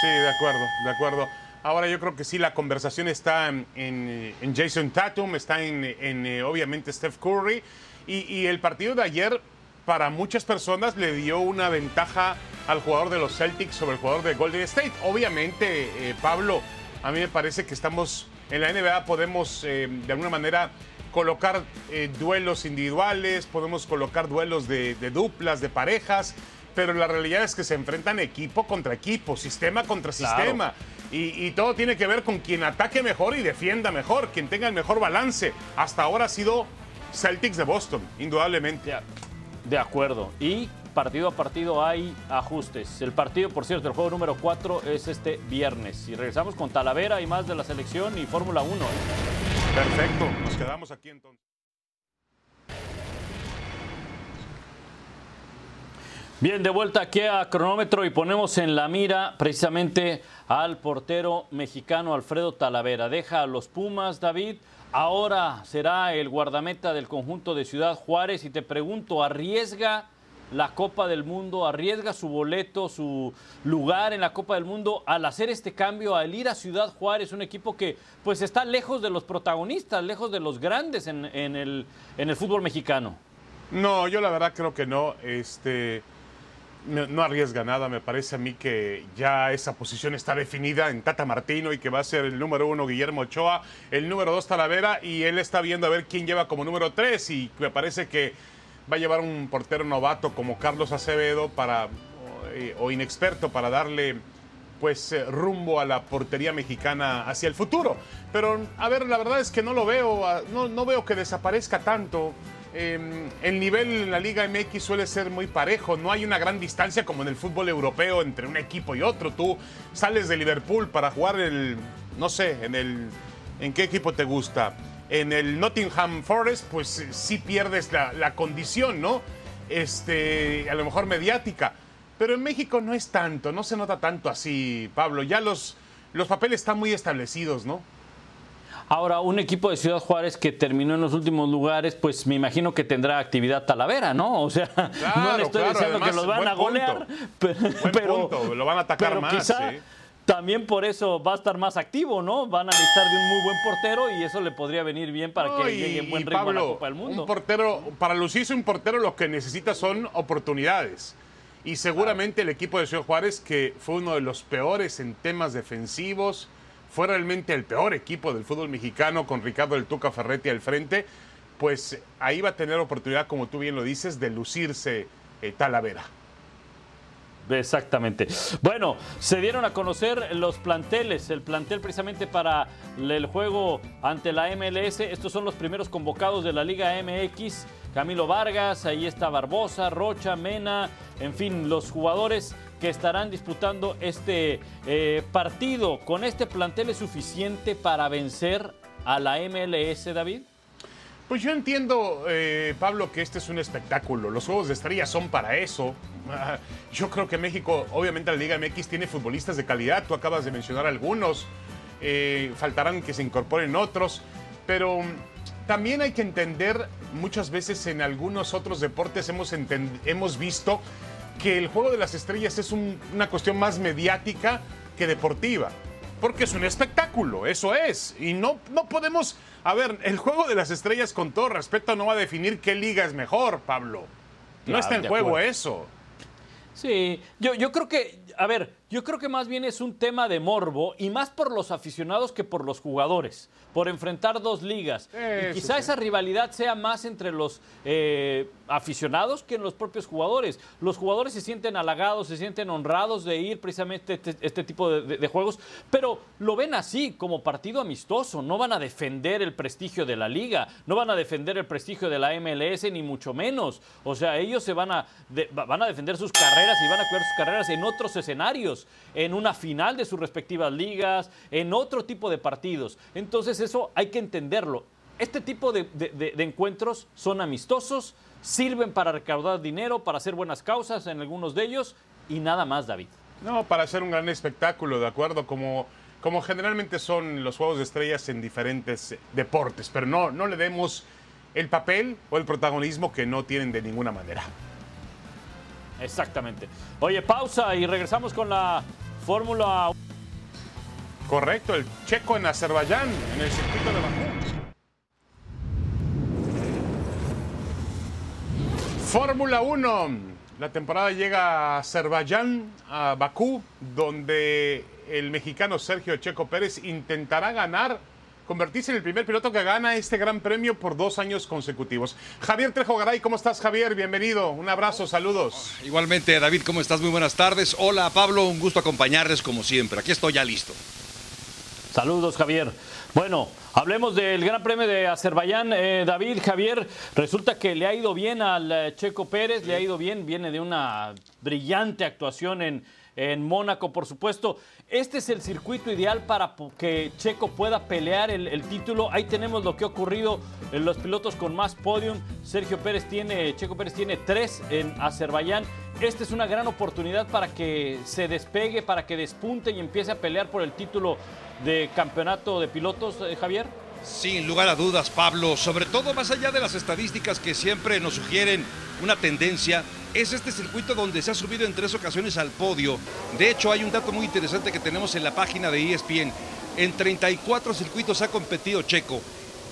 [SPEAKER 3] Sí, de acuerdo, de acuerdo. Ahora yo creo que sí, la conversación está en, Jason Tatum, está en, en eh, obviamente Steph Curry. Y, y, el partido de ayer, para muchas personas, le dio una ventaja al jugador de los Celtics sobre el jugador de Golden State. Obviamente, eh, Pablo, a mí me parece que estamos en la NBA, podemos eh, de alguna manera colocar eh, duelos individuales, podemos colocar duelos de, de duplas, de parejas, pero la realidad es que se enfrentan equipo contra equipo, sistema contra sistema. Y, y, todo tiene que ver con quien ataque mejor y defienda mejor, quien tenga el mejor balance. Hasta ahora ha sido Celtics de Boston, indudablemente.
[SPEAKER 4] De acuerdo. Y partido a partido hay ajustes. El partido, por cierto, el juego número 4 es este viernes. Y regresamos con Talavera y más de la selección y Fórmula 1. ¿eh?
[SPEAKER 3] Perfecto, nos quedamos aquí entonces.
[SPEAKER 4] Bien, de vuelta aquí a cronómetro y ponemos en la mira precisamente al portero mexicano Alfredo Talavera. Deja a los Pumas, David. Ahora será el guardameta del conjunto de Ciudad Juárez y te pregunto, ¿arriesga la Copa del Mundo, arriesga su boleto, su lugar en la Copa del Mundo al hacer este cambio, al ir a Ciudad Juárez, un equipo que pues está lejos de los protagonistas, lejos de los grandes en, el, en el fútbol mexicano?
[SPEAKER 3] No, yo la verdad creo que no. Este no arriesga nada. Me parece a mí que ya esa posición está definida en Tata Martino y que va a ser el número uno Guillermo Ochoa, el número dos Talavera y él está viendo a ver quién lleva como número tres y me parece que va a llevar un portero novato como Carlos Acevedo para o inexperto para darle pues rumbo a la portería mexicana hacia el futuro. Pero a ver, la verdad es que no lo veo, no, no veo que desaparezca tanto. Eh, el nivel en la Liga MX suele ser muy parejo, no hay una gran distancia como en el fútbol europeo entre un equipo y otro. Tú sales de Liverpool para jugar el, no sé, en el, ¿en qué equipo te gusta? En el Nottingham Forest, pues sí pierdes la, la condición, ¿no? Este, a lo mejor mediática. Pero en México no es tanto, no se nota tanto así, Pablo. Ya los, los papeles están muy establecidos, ¿no?
[SPEAKER 4] Ahora, un equipo de Ciudad Juárez que terminó en los últimos lugares, pues me imagino que tendrá actividad talavera, ¿no? O sea,
[SPEAKER 3] claro,
[SPEAKER 4] no le estoy
[SPEAKER 3] claro.
[SPEAKER 4] diciendo
[SPEAKER 3] Además,
[SPEAKER 4] que los van a golear,
[SPEAKER 3] punto.
[SPEAKER 4] pero,
[SPEAKER 3] Buen
[SPEAKER 4] pero,
[SPEAKER 3] punto, lo van a atacar
[SPEAKER 4] pero
[SPEAKER 3] más.
[SPEAKER 4] quizá
[SPEAKER 3] sí.
[SPEAKER 4] También por eso va a estar más activo, ¿no? Van a necesitar de un muy buen portero y eso le podría venir bien para
[SPEAKER 3] No,
[SPEAKER 4] que
[SPEAKER 3] y-
[SPEAKER 4] llegue en buen ritmo a la Copa del Mundo.
[SPEAKER 3] Un portero, para lucirse un portero lo que necesita son oportunidades. Y seguramente el equipo de Ciudad Juárez, que fue uno de los peores en temas defensivos, fue realmente el peor equipo del fútbol mexicano con Ricardo del Tuca Ferretti al frente, pues ahí va a tener oportunidad, como tú bien lo dices, de lucirse eh, Talavera.
[SPEAKER 4] Exactamente. Bueno, se dieron a conocer los planteles, el plantel precisamente para el juego ante la MLS. Estos son los primeros convocados de la Liga MX. Camilo Vargas, ahí está Barbosa, Rocha, Mena, en fin, los jugadores que estarán disputando este eh, partido. ¿Con este plantel es suficiente para vencer a la MLS, David?
[SPEAKER 3] Pues yo entiendo, eh, Pablo, que este es un espectáculo. Los Juegos de Estrellas son para eso. Ah, Yo creo que México, obviamente la Liga MX tiene futbolistas de calidad. Tú acabas de mencionar algunos. Eh, faltarán que se incorporen otros. Pero mm, también hay que entender, muchas veces en algunos otros deportes hemos, hemos visto que el Juego de las Estrellas es un- una cuestión más mediática que deportiva. Porque es un espectáculo, eso es. Y no, no podemos... A ver, el Juego de las Estrellas, con todo respeto, no va a definir qué liga es mejor, Pablo. No
[SPEAKER 4] Claro,
[SPEAKER 3] está en juego
[SPEAKER 4] acuerdo.
[SPEAKER 3] eso.
[SPEAKER 4] Sí, yo, yo creo que, a ver, yo creo que más bien es un tema de morbo y más por los aficionados que por los jugadores, por enfrentar dos ligas. y quizá
[SPEAKER 3] sí.
[SPEAKER 4] esa rivalidad sea más entre los eh, aficionados que en los propios jugadores. Los jugadores se sienten halagados, se sienten honrados de ir precisamente a este, este tipo de, de- de juegos, pero lo ven así, como partido amistoso. No van a defender el prestigio de la liga, no van a defender el prestigio de la MLS, ni mucho menos. O sea, ellos se van a, de- van a defender sus carreras y van a cuidar sus carreras en otros escenarios, en una final de sus respectivas ligas, en otro tipo de partidos. Entonces eso hay que entenderlo. Este tipo de, de- encuentros son amistosos, sirven para recaudar dinero, para hacer buenas causas en algunos de ellos y nada más, David.
[SPEAKER 3] No, para hacer un gran espectáculo, ¿de acuerdo? Como, como generalmente son los Juegos de Estrellas en diferentes eh, deportes, pero no, no le demos el papel o el protagonismo que no tienen de ninguna manera.
[SPEAKER 4] Exactamente. Oye, pausa y regresamos con la Fórmula
[SPEAKER 3] Correcto, el checo en Azerbaiyán, en el circuito de Bakú. Fórmula 1. La temporada llega a Azerbaiyán, a Bakú, donde el mexicano Sergio Checo Pérez intentará ganar, convertirse en el primer piloto que gana este gran premio por dos años consecutivos. Javier Trejo Garay, ¿cómo estás, Javier? Bienvenido. Un abrazo, saludos.
[SPEAKER 8] Igualmente, David, ¿cómo estás? Muy buenas tardes. Hola, Pablo, un gusto acompañarles como siempre. Aquí estoy ya listo.
[SPEAKER 4] Saludos, Javier. Bueno, hablemos del Gran Premio de Azerbaiyán. Eh, David, Javier, resulta que le ha ido bien al eh, Checo Pérez, le ha ido bien, viene de una brillante actuación en, en Mónaco, por supuesto. Este es el circuito ideal para que Checo pueda pelear el, título. Ahí tenemos lo que ha ocurrido en los pilotos con más podium. Sergio Pérez tiene, Checo Pérez tiene tres en Azerbaiyán. Esta es una gran oportunidad para que se despegue, para que despunte y empiece a pelear por el título de campeonato de pilotos, eh, Javier.
[SPEAKER 8] Sin lugar a dudas, Pablo, sobre todo más allá de las estadísticas que siempre nos sugieren una tendencia, es este circuito donde se ha subido en tres ocasiones al podio. De hecho, hay un dato muy interesante que tenemos en la página de ESPN. En 34 circuitos ha competido Checo.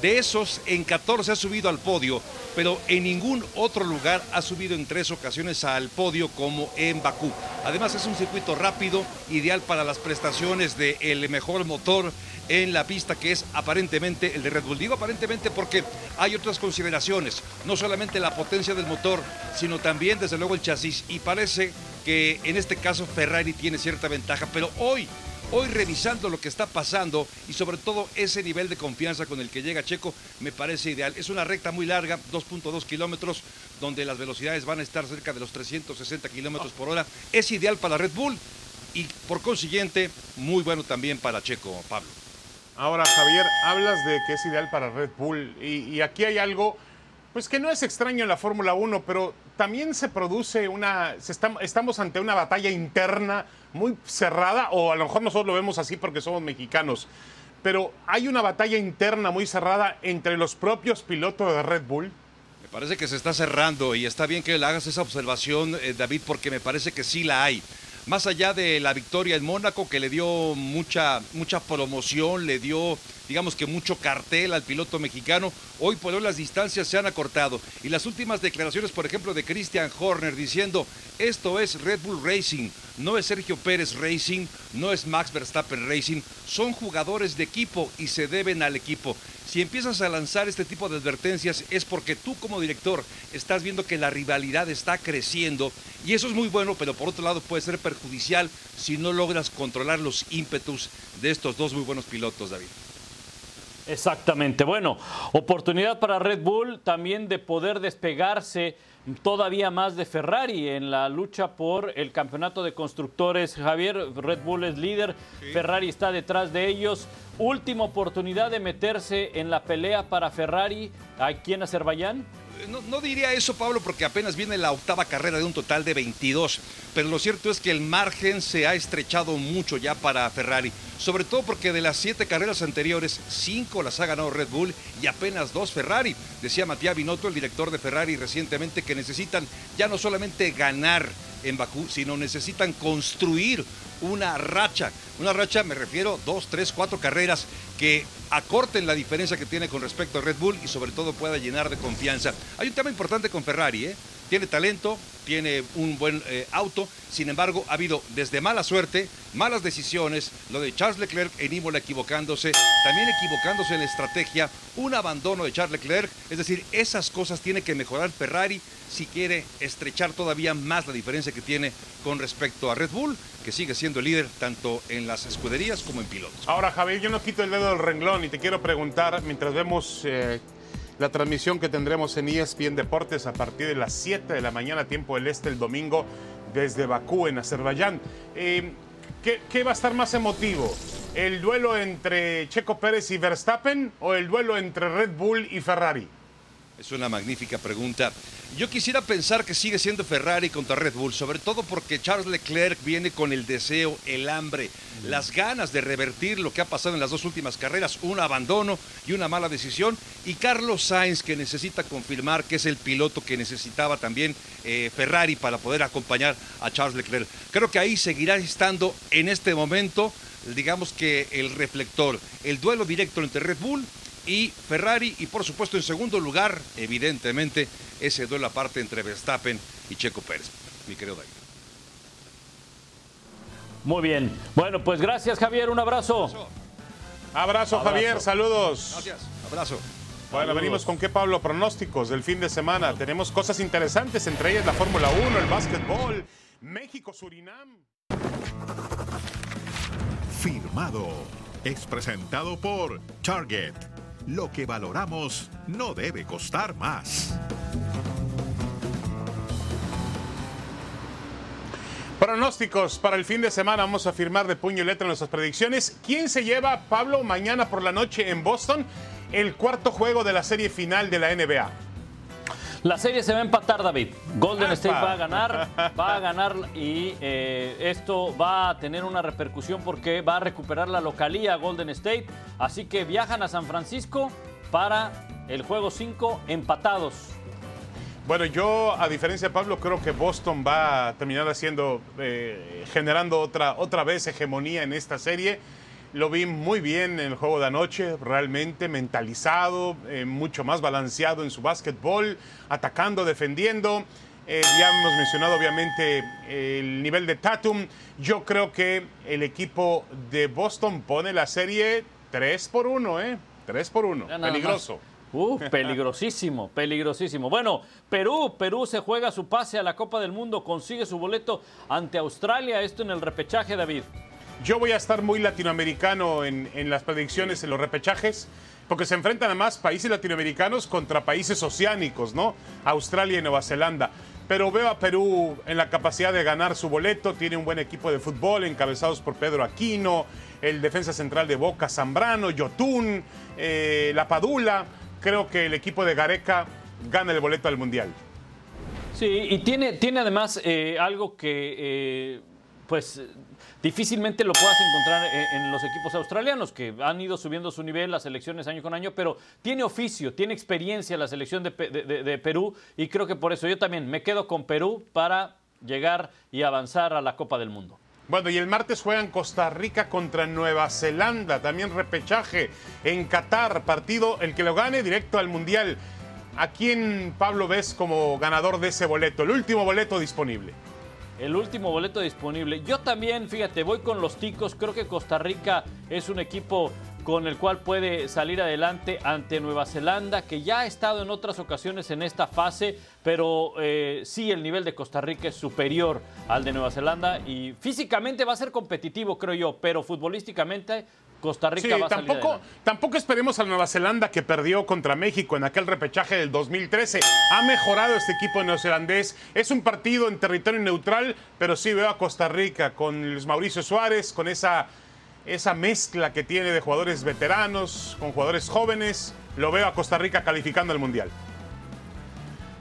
[SPEAKER 8] De esos, en 14 ha subido al podio, pero en ningún otro lugar ha subido en tres ocasiones al podio como en Bakú. Además, es un circuito rápido, ideal para las prestaciones del mejor motor en la pista, que es aparentemente el de Red Bull. Digo aparentemente porque hay otras consideraciones, no solamente la potencia del motor, sino también, desde luego, el chasis. Y parece que en este caso Ferrari tiene cierta ventaja, pero hoy Hoy revisando lo que está pasando y sobre todo ese nivel de confianza con el que llega Checo me parece ideal. Es una recta muy larga, 2.2 kilómetros, donde las velocidades van a estar cerca de los 360 kilómetros por hora. Es ideal para Red Bull y por consiguiente muy bueno también para Checo, Pablo.
[SPEAKER 3] Ahora, Javier, hablas de que es ideal para Red Bull y, y aquí hay algo pues que no es extraño en la Fórmula 1, pero también se produce una, se estamos ante una batalla interna muy cerrada, o a lo mejor nosotros lo vemos así porque somos mexicanos, pero hay una batalla interna muy cerrada entre los propios pilotos de Red Bull.
[SPEAKER 8] Me parece que se está cerrando y está bien que le hagas esa observación, eh, David, porque me parece que sí la hay. Más allá de la victoria en Mónaco, que le dio mucha, mucha promoción, le dio, digamos que mucho cartel al piloto mexicano, hoy por hoy las distancias se han acortado. Y las últimas declaraciones, por ejemplo, de Christian Horner diciendo, esto es Red Bull Racing, no es Sergio Pérez Racing, no es Max Verstappen Racing, son jugadores de equipo y se deben al equipo. Si empiezas a lanzar este tipo de advertencias es porque tú como director estás viendo que la rivalidad está creciendo y eso es muy bueno, pero por otro lado puede ser perjudicial si no logras controlar los ímpetus de estos dos muy buenos pilotos, David.
[SPEAKER 4] Exactamente. Bueno, oportunidad para Red Bull también de poder despegarse todavía más de Ferrari en la lucha por el campeonato de constructores. Javier, Red Bull es líder, sí. Ferrari está detrás de ellos. Última oportunidad de meterse en la pelea para Ferrari aquí en Azerbaiyán.
[SPEAKER 8] No, diría eso, Pablo, porque apenas viene la octava carrera de un total de 22. Pero lo cierto es que el margen se ha estrechado mucho ya para Ferrari. Sobre todo porque de las siete carreras anteriores, cinco las ha ganado Red Bull y apenas dos Ferrari. Decía Matías Binotto, el director de Ferrari, recientemente que necesitan ya no solamente ganar en Bakú, sino necesitan construir una racha. Una racha, me refiero, dos, tres, cuatro carreras que acorten la diferencia que tiene con respecto a Red Bull y sobre todo pueda llenar de confianza. Hay un tema importante con Ferrari, ¿eh? Tiene talento, tiene un buen eh, auto, sin embargo ha habido desde mala suerte, malas decisiones, lo de Charles Leclerc en Imola equivocándose, también equivocándose en la estrategia, un abandono de Charles Leclerc, es decir, esas cosas tiene que mejorar Ferrari si quiere estrechar todavía más la diferencia que tiene con respecto a Red Bull, que sigue siendo el líder tanto en las escuderías como en pilotos.
[SPEAKER 3] Ahora Javier, yo no quito el dedo del renglón y te quiero preguntar, mientras vemos... Eh la transmisión que tendremos en ESPN Deportes a partir de las 7 de la mañana, tiempo del este, el domingo, desde Bakú, en Azerbaiyán. Eh, ¿qué, ¿Qué va a estar más emotivo? ¿El duelo entre Checo Pérez y Verstappen o el duelo entre Red Bull y Ferrari?
[SPEAKER 8] Es una magnífica pregunta. Yo quisiera pensar que sigue siendo Ferrari contra Red Bull, sobre todo porque Charles Leclerc viene con el deseo, el hambre, las ganas de revertir lo que ha pasado en las dos últimas carreras, un abandono y una mala decisión, y Carlos Sainz que necesita confirmar que es el piloto que necesitaba también eh, Ferrari para poder acompañar a Charles Leclerc. Creo que ahí seguirá estando en este momento, digamos que el reflector, el duelo directo entre Red Bull y Ferrari y por supuesto en segundo lugar, evidentemente, ese duelo aparte entre Verstappen y Checo Pérez, mi querido David.
[SPEAKER 4] Muy bien. Bueno, pues gracias Javier, un abrazo.
[SPEAKER 3] Abrazo,
[SPEAKER 4] Abrazo.
[SPEAKER 3] Javier, saludos.
[SPEAKER 8] Gracias, abrazo.
[SPEAKER 3] Bueno, venimos con qué, Pablo, pronósticos del fin de semana. Tenemos cosas interesantes, entre ellas la Fórmula 1, el básquetbol, México-Surinam.
[SPEAKER 1] Firmado. Es presentado por Target. Lo que valoramos no debe costar más.
[SPEAKER 3] Pronósticos para el fin de semana. Vamos a firmar de puño y letra nuestras predicciones. ¿Quién se lleva, Pablo, mañana por la noche en Boston el cuarto juego de la serie final de la NBA?
[SPEAKER 4] La serie se va a empatar, David. Golden. State va a ganar, va a ganar y eh, esto va a tener una repercusión porque va a recuperar la localía Golden State. Así que viajan a San Francisco para el juego 5 empatados.
[SPEAKER 3] Bueno, yo, a diferencia de Pablo, creo que Boston va a terminar haciendo, eh, generando otra, otra vez hegemonía en esta serie. Lo vi muy bien en el juego de anoche, realmente mentalizado, eh, mucho más balanceado en su básquetbol, atacando, defendiendo. Eh, ya hemos mencionado obviamente el nivel de Tatum. Yo creo que el equipo de Boston pone la serie 3 por 1, ¿eh? 3 por 1.
[SPEAKER 4] Ya nada
[SPEAKER 3] Peligroso.
[SPEAKER 4] más. Uh, peligrosísimo, peligrosísimo. Bueno, Perú, Perú se juega su pase a la Copa del Mundo, consigue su boleto ante Australia, esto en el repechaje, David.
[SPEAKER 3] Yo voy a estar muy latinoamericano en, en las predicciones, en los repechajes, porque se enfrentan además países latinoamericanos contra países oceánicos, ¿no? Australia y Nueva Zelanda. Pero veo a Perú en la capacidad de ganar su boleto, tiene un buen equipo de fútbol, encabezados por Pedro Aquino, el defensa central de Boca, Zambrano, Yotún, eh, La Padula. Creo que el equipo de Gareca gana el boleto al Mundial.
[SPEAKER 4] Sí, y tiene, tiene además eh, algo que, eh, pues, difícilmente lo puedas encontrar en, en los equipos australianos, que han ido subiendo su nivel, las selecciones año con año, pero tiene oficio, tiene experiencia la selección de- de Perú, y creo que por eso yo también me quedo con Perú para llegar y avanzar a la Copa del Mundo.
[SPEAKER 3] Bueno, y el martes juegan Costa Rica contra Nueva Zelanda, también repechaje en Qatar, partido el que lo gane directo al Mundial. ¿A quién, Pablo, ves como ganador de ese boleto? El último boleto disponible.
[SPEAKER 4] El último boleto disponible. Yo también, fíjate, voy con los ticos. Creo que Costa Rica es un equipo con el cual puede salir adelante ante Nueva Zelanda, que ya ha estado en otras ocasiones en esta fase, pero eh, sí el nivel de Costa Rica es superior al de Nueva Zelanda y físicamente va a ser competitivo, creo yo, pero futbolísticamente Costa Rica
[SPEAKER 3] Sí,
[SPEAKER 4] va a
[SPEAKER 3] tampoco, esperemos a Nueva Zelanda que perdió contra México en aquel repechaje del 2013. Ha mejorado este equipo neozelandés. Es un partido en territorio neutral, pero sí veo a Costa Rica con Luis Mauricio Suárez, con esa, esa mezcla que tiene de jugadores veteranos, con jugadores jóvenes. Lo veo a Costa Rica calificando al Mundial.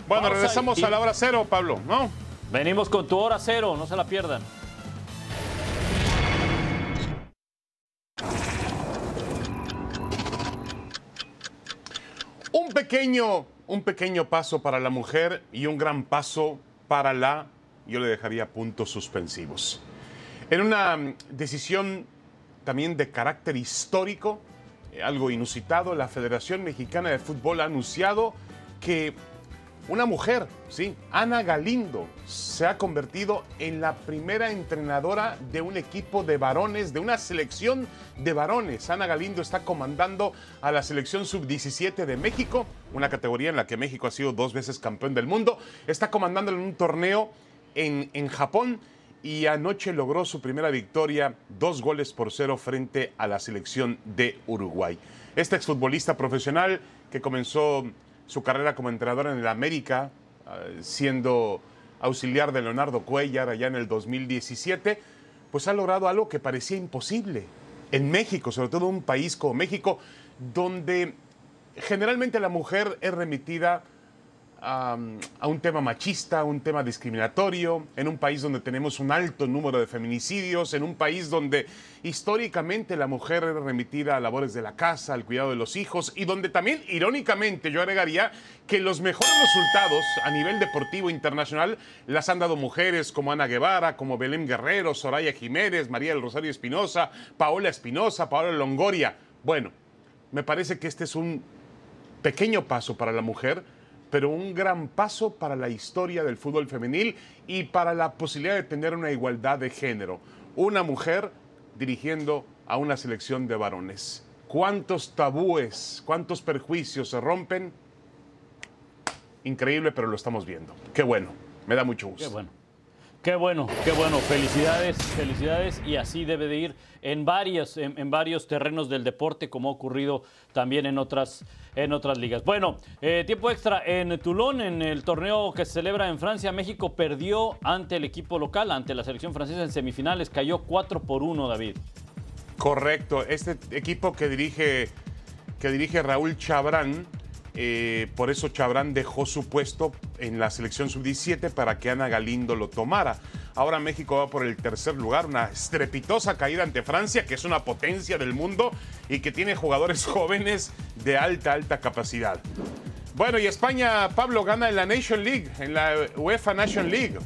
[SPEAKER 3] Bueno, regresamos
[SPEAKER 4] y-
[SPEAKER 3] a la hora cero, Pablo, ¿no?
[SPEAKER 4] Venimos con tu hora cero, no se la pierdan.
[SPEAKER 3] Pequeño, un pequeño paso para la mujer y un gran paso para la, yo le dejaría puntos suspensivos. En una mm, decisión también de carácter histórico, eh, algo inusitado, la Federación Mexicana de Fútbol ha anunciado que una mujer, sí, Ana Galindo, se ha convertido en la primera entrenadora de un equipo de varones, de una selección de varones. Ana Galindo está comandando a la selección sub-17 de México, una categoría en la que México ha sido dos veces campeón del mundo. Está comandando en un torneo en, en Japón y anoche logró su primera victoria, dos goles por cero frente a la selección de Uruguay. Este exfutbolista profesional que comenzó su carrera como entrenador en el América, eh, siendo auxiliar de Leonardo Cuellar allá en el 2017, pues ha logrado algo que parecía imposible. En México, sobre todo un país como México, donde generalmente la mujer es remitida a, a, un tema machista, un tema discriminatorio, en un país donde tenemos un alto número de feminicidios, en un país donde históricamente la mujer es remitida a labores de la casa, al cuidado de los hijos, y donde también, irónicamente, yo agregaría que los mejores resultados a nivel deportivo internacional las han dado mujeres como Ana Guevara, como Belén Guerrero, Soraya Jiménez, María del Rosario Espinosa, Paola Espinosa, Paola Longoria. Bueno, me parece que este es un pequeño paso para la mujer, pero un gran paso para la historia del fútbol femenil y para la posibilidad de tener una igualdad de género. Una mujer dirigiendo a una selección de varones. ¿Cuántos tabúes, cuántos perjuicios se rompen? Increíble, pero lo estamos viendo. Qué bueno, me da mucho gusto.
[SPEAKER 4] Qué bueno. Qué bueno, qué bueno. Felicidades, felicidades. Y así debe de ir en, en varios terrenos del deporte, como ha ocurrido también en otras, en otras ligas. Bueno, eh, tiempo extra en Toulon, en el torneo que se celebra en Francia. México perdió ante el equipo local, ante la selección francesa en semifinales. Cayó 4 por 1, David.
[SPEAKER 3] Correcto. Este equipo que dirige, que dirige Raúl Chabrán. Eh, por eso Chabrán dejó su puesto en la selección sub-17 para que Ana Galindo lo tomara. Ahora México va por el tercer lugar, una estrepitosa caída ante Francia, que es una potencia del mundo y que tiene jugadores jóvenes de alta, alta capacidad. Bueno, y España, Pablo, gana en la Nation League, en la UEFA Nation League.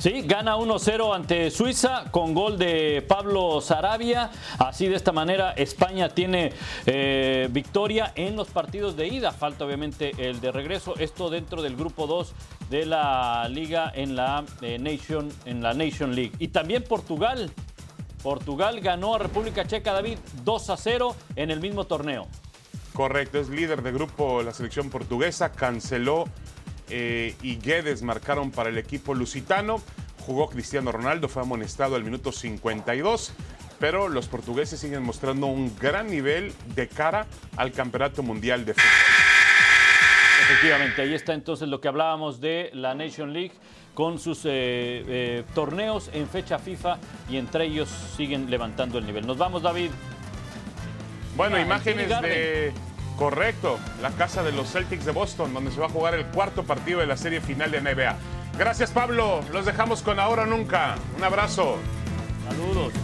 [SPEAKER 4] Sí, gana 1-0 ante Suiza con gol de Pablo Sarabia. Así de esta manera España tiene eh, victoria en los partidos de ida. Falta obviamente el de regreso. Esto dentro del grupo 2 de la liga en la, eh, Nation, en la Nation League. Y también Portugal. Portugal ganó a República Checa, David, 2 a 0 en el mismo torneo.
[SPEAKER 3] Correcto, es líder de grupo la selección portuguesa. Canceló eh, y Guedes marcaron para el equipo lusitano. Jugó Cristiano Ronaldo, fue amonestado al minuto 52, pero los portugueses siguen mostrando un gran nivel de cara al Campeonato Mundial de Fútbol.
[SPEAKER 4] Efectivamente, ahí está entonces lo que hablábamos de la Nation League con sus eh, eh, torneos en fecha FIFA y entre ellos siguen levantando el nivel. Nos vamos, David.
[SPEAKER 3] Bueno,
[SPEAKER 4] Ah,
[SPEAKER 3] imágenes de... Correcto, la casa de los Celtics de Boston, donde se va a jugar el cuarto partido de la serie final de NBA. Gracias, Pablo. Los dejamos con Ahora o Nunca. Un abrazo.
[SPEAKER 4] Saludos.